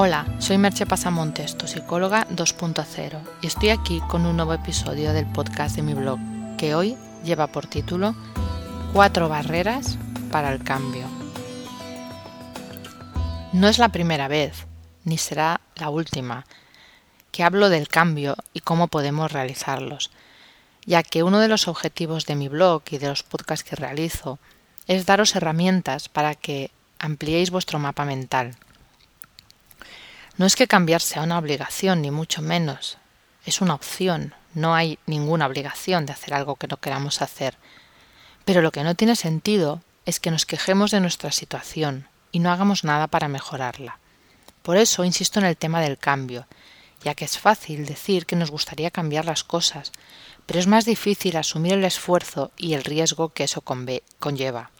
Hola, soy Merche Pasamontes, tu psicóloga 2.0, y estoy aquí con un nuevo episodio del podcast de mi blog, que hoy lleva por título Cuatro barreras para el cambio. No es la primera vez, ni será la última, que hablo del cambio y cómo podemos realizarlos, ya que uno de los objetivos de mi blog y de los podcasts que realizo es daros herramientas para que ampliéis vuestro mapa mental. No es que cambiar sea una obligación, ni mucho menos. Es una opción. No hay ninguna obligación de hacer algo que no queramos hacer. Pero lo que no tiene sentido es que nos quejemos de nuestra situación y no hagamos nada para mejorarla. Por eso insisto en el tema del cambio, ya que es fácil decir que nos gustaría cambiar las cosas, pero es más difícil asumir el esfuerzo y el riesgo que eso conlleva.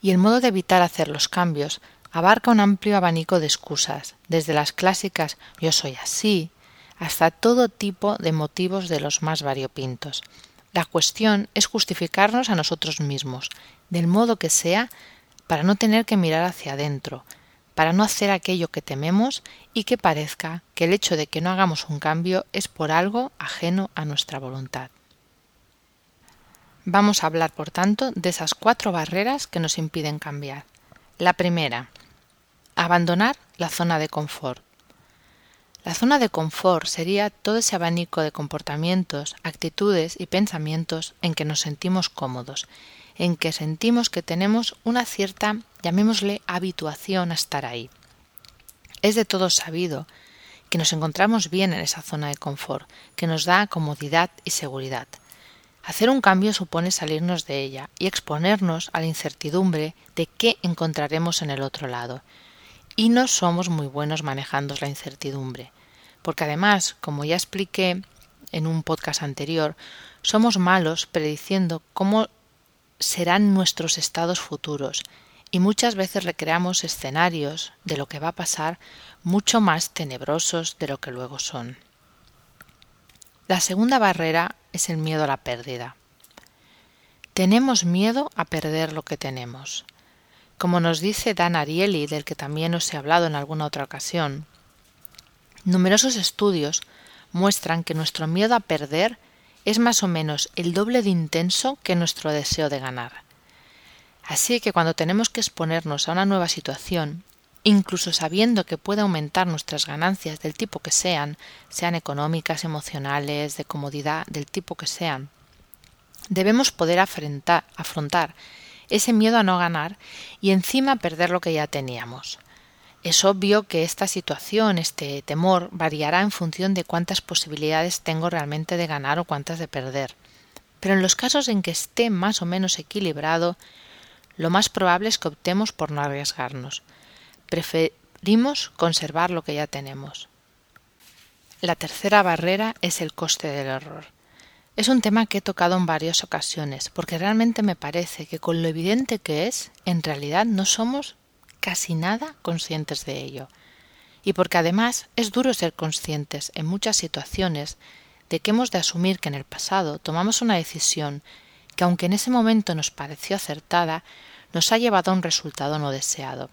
Y el modo de evitar hacer los cambios abarca un amplio abanico de excusas, desde las clásicas yo soy así, hasta todo tipo de motivos de los más variopintos. La cuestión es justificarnos a nosotros mismos, del modo que sea, para no tener que mirar hacia adentro, para no hacer aquello que tememos y que parezca que el hecho de que no hagamos un cambio es por algo ajeno a nuestra voluntad. Vamos a hablar, por tanto, de esas cuatro barreras que nos impiden cambiar. La primera, abandonar la zona de confort. La zona de confort sería todo ese abanico de comportamientos, actitudes y pensamientos en que nos sentimos cómodos en que sentimos que tenemos una cierta, llamémosle, habituación a estar ahí. Es de todo sabido que nos encontramos bien en esa zona de confort, que nos da comodidad y seguridad. Hacer un cambio supone salirnos de ella y exponernos a la incertidumbre de qué encontraremos en el otro lado. Y no somos muy buenos manejando la incertidumbre, porque además, como ya expliqué en un podcast anterior, somos malos prediciendo cómo serán nuestros estados futuros y muchas veces recreamos escenarios de lo que va a pasar mucho más tenebrosos de lo que luego son. La segunda barrera es el miedo a la pérdida. Tenemos miedo a perder lo que tenemos. Como nos dice Dan Ariely, del que también os he hablado en alguna otra ocasión, numerosos estudios muestran que nuestro miedo a perder es más o menos el doble de intenso que nuestro deseo de ganar. Así que cuando tenemos que exponernos a una nueva situación, incluso sabiendo que puede aumentar nuestras ganancias del tipo que sean, sean económicas, emocionales, de comodidad, del tipo que sean, debemos poder afrontar, afrontar ese miedo a no ganar y encima perder lo que ya teníamos. Es obvio que esta situación, este temor, variará en función de cuántas posibilidades tengo realmente de ganar o cuántas de perder. Pero en los casos en que esté más o menos equilibrado, lo más probable es que optemos por no arriesgarnos. Preferimos conservar lo que ya tenemos. La tercera barrera es el coste del error. Es un tema que he tocado en varias ocasiones, porque realmente me parece que con lo evidente que es, en realidad no somos casi nada conscientes de ello. Y porque además es duro ser conscientes en muchas situaciones de que hemos de asumir que en el pasado tomamos una decisión que aunque en ese momento nos pareció acertada, nos ha llevado a un resultado no deseado,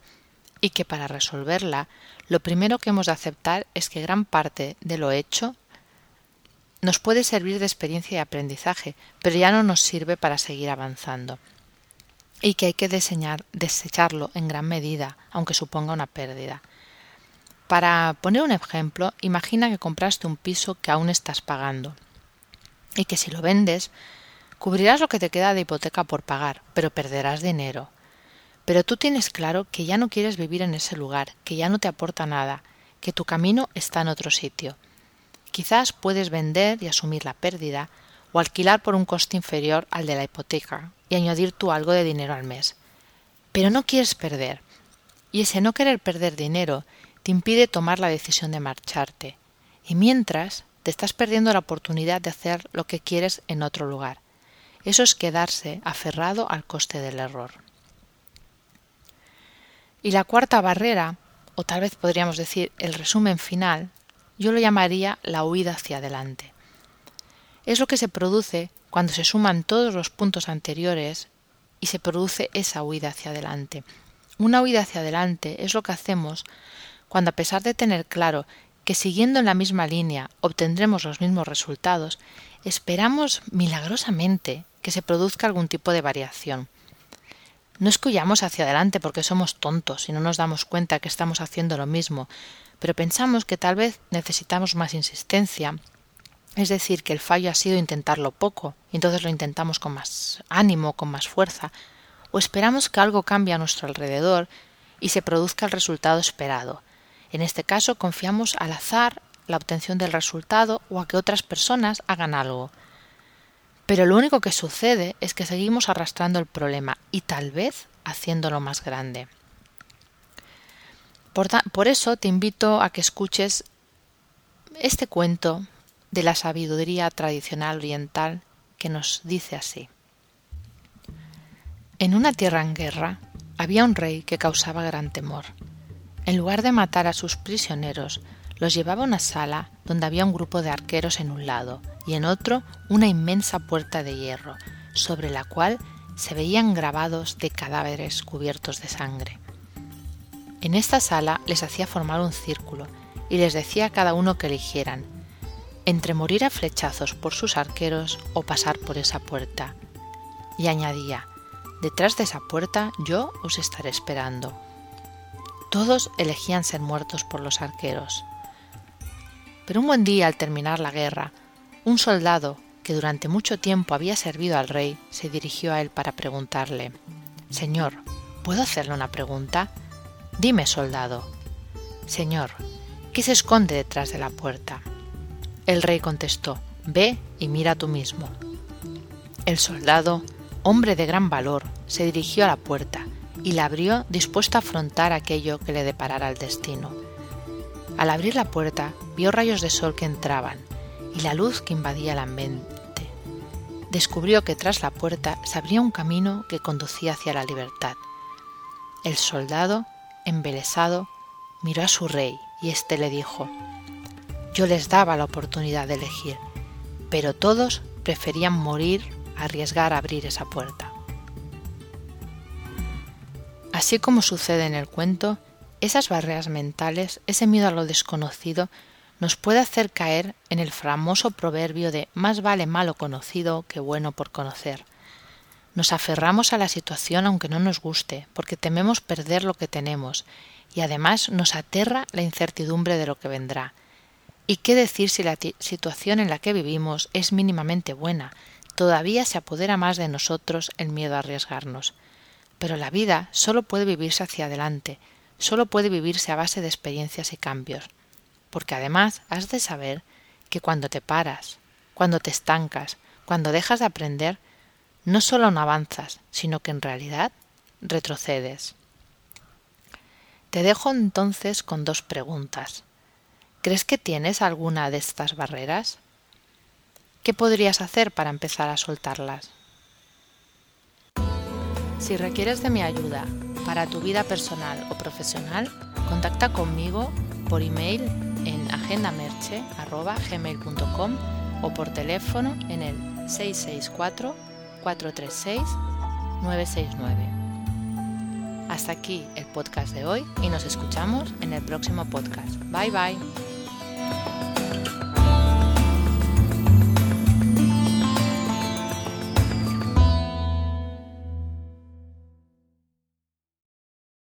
y que para resolverla lo primero que hemos de aceptar es que gran parte de lo hecho nos puede servir de experiencia y aprendizaje, pero ya no nos sirve para seguir avanzando y que hay que desecharlo en gran medida, aunque suponga una pérdida. Para poner un ejemplo, imagina que compraste un piso que aún estás pagando y que si lo vendes, cubrirás lo que te queda de hipoteca por pagar, pero perderás dinero. Pero tú tienes claro que ya no quieres vivir en ese lugar, que ya no te aporta nada, que tu camino está en otro sitio. Quizás puedes vender y asumir la pérdida, o alquilar por un coste inferior al de la hipoteca y añadir tú algo de dinero al mes. Pero no quieres perder, y ese no querer perder dinero te impide tomar la decisión de marcharte, y mientras te estás perdiendo la oportunidad de hacer lo que quieres en otro lugar. Eso es quedarse aferrado al coste del error. Y la cuarta barrera, o tal vez podríamos decir el resumen final, yo lo llamaría la huida hacia adelante es lo que se produce cuando se suman todos los puntos anteriores y se produce esa huida hacia adelante. Una huida hacia adelante es lo que hacemos cuando a pesar de tener claro que siguiendo en la misma línea obtendremos los mismos resultados, esperamos milagrosamente que se produzca algún tipo de variación. No es que huyamos hacia adelante porque somos tontos y no nos damos cuenta que estamos haciendo lo mismo, pero pensamos que tal vez necesitamos más insistencia, es decir, que el fallo ha sido intentarlo poco, y entonces lo intentamos con más ánimo, con más fuerza, o esperamos que algo cambie a nuestro alrededor y se produzca el resultado esperado. En este caso confiamos al azar la obtención del resultado o a que otras personas hagan algo. Pero lo único que sucede es que seguimos arrastrando el problema y tal vez haciéndolo más grande. Por, por, eso te invito a que escuches este cuento de la sabiduría tradicional oriental que nos dice así. En una tierra en guerra había un rey que causaba gran temor. En lugar de matar a sus prisioneros, los llevaba a una sala donde había un grupo de arqueros en un lado y en otro una inmensa puerta de hierro, sobre la cual se veían grabados de cadáveres cubiertos de sangre. En esta sala les hacía formar un círculo y les decía a cada uno que eligieran entre morir a flechazos por sus arqueros o pasar por esa puerta. Y añadía Detrás de esa puerta yo os estaré esperando. Todos elegían ser muertos por los arqueros. Pero un buen día, al terminar la guerra, un soldado que durante mucho tiempo había servido al rey se dirigió a él para preguntarle Señor, ¿puedo hacerle una pregunta? Dime, soldado. Señor, ¿qué se esconde detrás de la puerta? El rey contestó Ve y mira tú mismo. El soldado hombre de gran valor, se dirigió a la puerta y la abrió dispuesto a afrontar aquello que le deparara el destino. Al abrir la puerta vio rayos de sol que entraban y la luz que invadía el ambiente. Descubrió que tras la puerta se abría un camino que conducía hacia la libertad. El soldado, embelesado, miró a su rey y éste le dijo Yo les daba la oportunidad de elegir, pero todos preferían morir arriesgar a abrir esa puerta. Así como sucede en el cuento, esas barreras mentales, ese miedo a lo desconocido, nos puede hacer caer en el famoso proverbio de más vale malo conocido que bueno por conocer. Nos aferramos a la situación aunque no nos guste, porque tememos perder lo que tenemos, y además nos aterra la incertidumbre de lo que vendrá. ¿Y qué decir si la situación en la que vivimos es mínimamente buena, todavía se apodera más de nosotros el miedo a arriesgarnos. Pero la vida solo puede vivirse hacia adelante, solo puede vivirse a base de experiencias y cambios. Porque además has de saber que cuando te paras, cuando te estancas, cuando dejas de aprender, no solo no avanzas, sino que en realidad retrocedes. Te dejo entonces con dos preguntas. ¿Crees que tienes alguna de estas barreras? ¿Qué podrías hacer para empezar a soltarlas? Si requieres de mi ayuda para tu vida personal o profesional, contacta conmigo por email en agendamerche.gmail.com o por teléfono en el 664-436-969. Hasta aquí el podcast de hoy y nos escuchamos en el próximo podcast. Bye bye.